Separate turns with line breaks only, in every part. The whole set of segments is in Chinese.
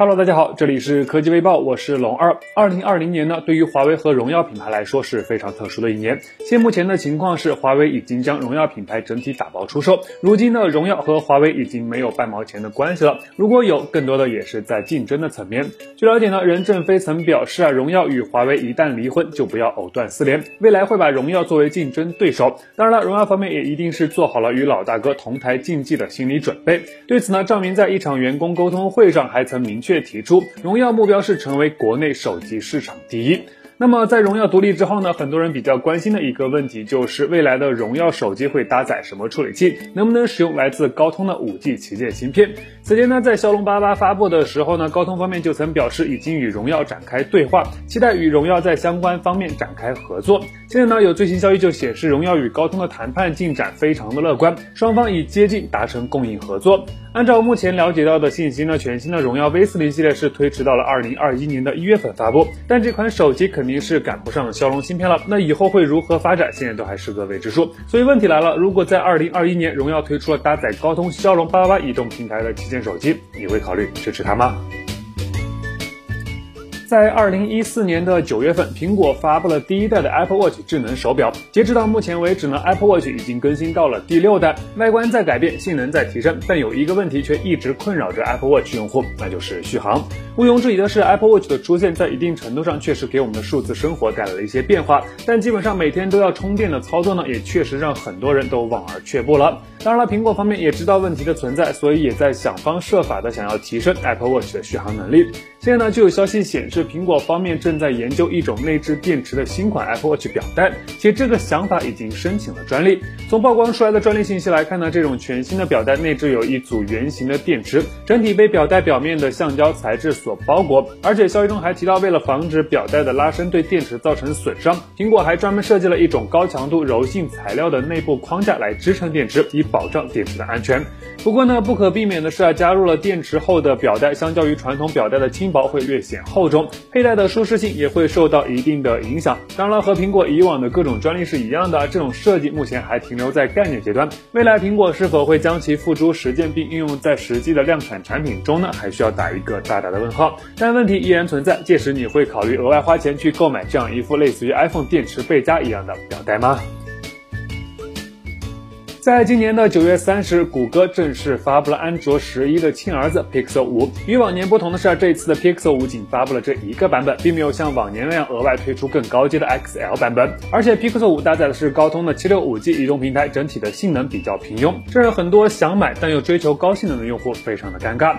Hello，大家好，这里是科技微报，我是龙二。二零二零年呢，对于华为和荣耀品牌来说是非常特殊的一年。现目前的情况是，华为已经将荣耀品牌整体打包出售。如今呢，荣耀和华为已经没有半毛钱的关系了。如果有，更多的也是在竞争的层面。据了解呢，任正非曾表示啊，荣耀与华为一旦离婚，就不要藕断丝连，未来会把荣耀作为竞争对手。当然了，荣耀方面也一定是做好了与老大哥同台竞技的心理准备。对此呢，赵明在一场员工沟通会上还曾明确却提出，荣耀目标是成为国内手机市场第一。那么在荣耀独立之后呢，很多人比较关心的一个问题就是未来的荣耀手机会搭载什么处理器，能不能使用来自高通的五 G 旗舰芯片？此前呢，在骁龙八八发布的时候呢，高通方面就曾表示已经与荣耀展开对话，期待与荣耀在相关方面展开合作。现在呢，有最新消息就显示，荣耀与高通的谈判进展非常的乐观，双方已接近达成供应合作。按照目前了解到的信息呢，全新的荣耀 V 四零系列是推迟到了二零二一年的一月份发布，但这款手机肯定是赶不上骁龙芯片了。那以后会如何发展，现在都还是个未知数。所以问题来了，如果在二零二一年荣耀推出了搭载高通骁龙八八八移动平台的旗舰手机，你会考虑支持它吗？在二零一四年的九月份，苹果发布了第一代的 Apple Watch 智能手表。截止到目前为止呢，Apple Watch 已经更新到了第六代，外观在改变，性能在提升，但有一个问题却一直困扰着 Apple Watch 用户，那就是续航。毋庸置疑的是，Apple Watch 的出现在一定程度上确实给我们的数字生活带来了一些变化，但基本上每天都要充电的操作呢，也确实让很多人都望而却步了。当然了，苹果方面也知道问题的存在，所以也在想方设法的想要提升 Apple Watch 的续航能力。现在呢，就有消息显示，苹果方面正在研究一种内置电池的新款 Apple Watch 表带，且这个想法已经申请了专利。从曝光出来的专利信息来看呢，这种全新的表带内置有一组圆形的电池，整体被表带表面的橡胶材质所包裹。而且消息中还提到，为了防止表带的拉伸对电池造成损伤，苹果还专门设计了一种高强度柔性材料的内部框架来支撑电池，以保障电池的安全。不过呢，不可避免的是啊，加入了电池后的表带，相较于传统表带的轻薄，会略显厚重，佩戴的舒适性也会受到一定的影响。当然了，和苹果以往的各种专利是一样的，这种设计目前还停留在概念阶段。未来苹果是否会将其付诸实践并应用在实际的量产产品中呢？还需要打一个大大的问号。但问题依然存在，届时你会考虑额外花钱去购买这样一副类似于 iPhone 电池背夹一样的表带吗？在今年的九月三十日，谷歌正式发布了安卓十一的亲儿子 Pixel 五。与往年不同的是，这一次的 Pixel 五仅发布了这一个版本，并没有像往年那样额外推出更高阶的 XL 版本。而且 Pixel 五搭载的是高通的七六五 G 移动平台，整体的性能比较平庸，这让很多想买但又追求高性能的用户非常的尴尬。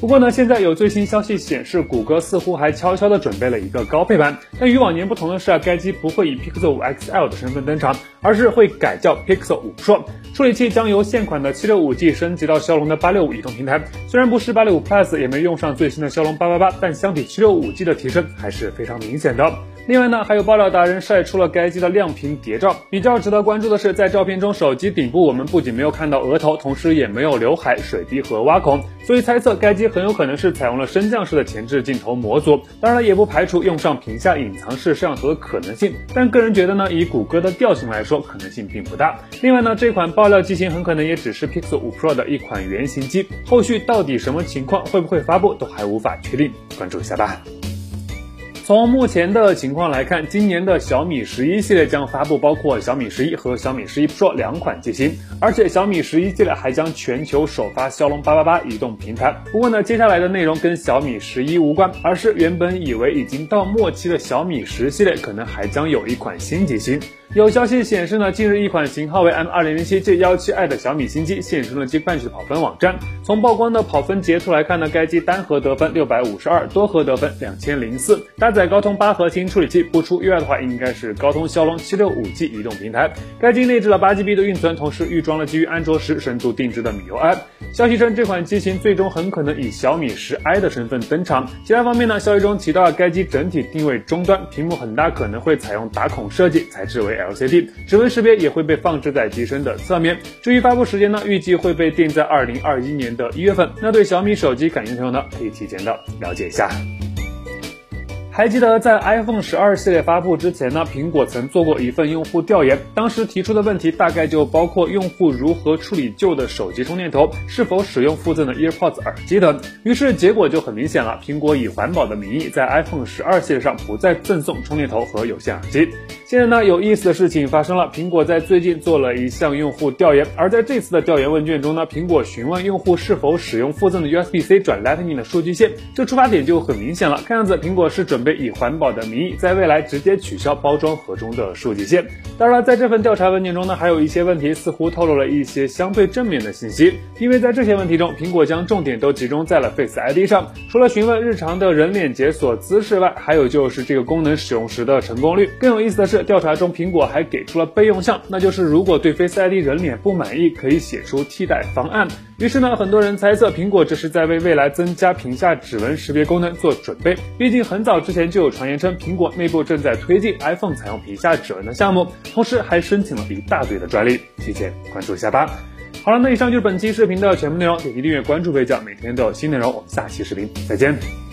不过呢，现在有最新消息显示，谷歌似乎还悄悄的准备了一个高配版。但与往年不同的是啊，该机不会以 Pixel 五 XL 的身份登场，而是会改叫 Pixel 五 Pro。处理器将由现款的七六五 G 升级到骁龙的八六五移动平台。虽然不是八六五 Plus，也没用上最新的骁龙八八八，但相比七六五 G 的提升还是非常明显的。另外呢，还有爆料达人晒出了该机的亮屏谍照。比较值得关注的是，在照片中，手机顶部我们不仅没有看到额头，同时也没有刘海、水滴和挖孔，所以猜测该机很有可能是采用了升降式的前置镜头模组。当然，也不排除用上屏下隐藏式摄像头的可能性。但个人觉得呢，以谷歌的调性来说，可能性并不大。另外呢，这款爆料机型很可能也只是 Pixel 5 Pro 的一款原型机，后续到底什么情况，会不会发布，都还无法确定。关注一下吧。从目前的情况来看，今年的小米十一系列将发布包括小米十一和小米十一 Pro 两款机型，而且小米十一系列还将全球首发骁龙八八八移动平台。不过呢，接下来的内容跟小米十一无关，而是原本以为已经到末期的小米十系列可能还将有一款新机型。有消息显示呢，近日一款型号为 M 二零零七 G 幺七 i 的小米新机现身了 Geekbench 跑分网站。从曝光的跑分截图来看呢，该机单核得分六百五十二，多核得分两千零四，搭载高通八核心处理器。不出意外的话，应该是高通骁龙七六五 G 移动平台。该机内置了八 GB 的运存，同时预装了基于安卓十深度定制的米 UI。消息称，这款机型最终很可能以小米十 i 的身份登场。其他方面呢，消息中提到了该机整体定位中端，屏幕很大可能会采用打孔设计，材质为。LCD 指纹识别也会被放置在机身的侧面。至于发布时间呢，预计会被定在二零二一年的一月份。那对小米手机感兴趣的朋友呢，可以提前的了解一下。还记得在 iPhone 十二系列发布之前呢，苹果曾做过一份用户调研，当时提出的问题大概就包括用户如何处理旧的手机充电头，是否使用附赠的 EarPods 耳机等。于是结果就很明显了，苹果以环保的名义，在 iPhone 十二系列上不再赠送充电头和有线耳机。现在呢，有意思的事情发生了，苹果在最近做了一项用户调研，而在这次的调研问卷中呢，苹果询问用户是否使用附赠的 USB-C 转 Lightning 的数据线，这出发点就很明显了，看样子苹果是准备。以环保的名义，在未来直接取消包装盒中的数据线。当然了，在这份调查问卷中呢，还有一些问题似乎透露了一些相对正面的信息，因为在这些问题中，苹果将重点都集中在了 Face ID 上。除了询问日常的人脸解锁姿势外，还有就是这个功能使用时的成功率。更有意思的是，调查中苹果还给出了备用项，那就是如果对 Face ID 人脸不满意，可以写出替代方案。于是呢，很多人猜测苹果这是在为未来增加屏下指纹识别功能做准备。毕竟很早之前就有传言称，苹果内部正在推进 iPhone 采用屏下指纹的项目，同时还申请了一大堆的专利。提前关注一下吧。好了，那以上就是本期视频的全部内容，点击订阅关注贝酱，每天都有新内容。我们下期视频再见。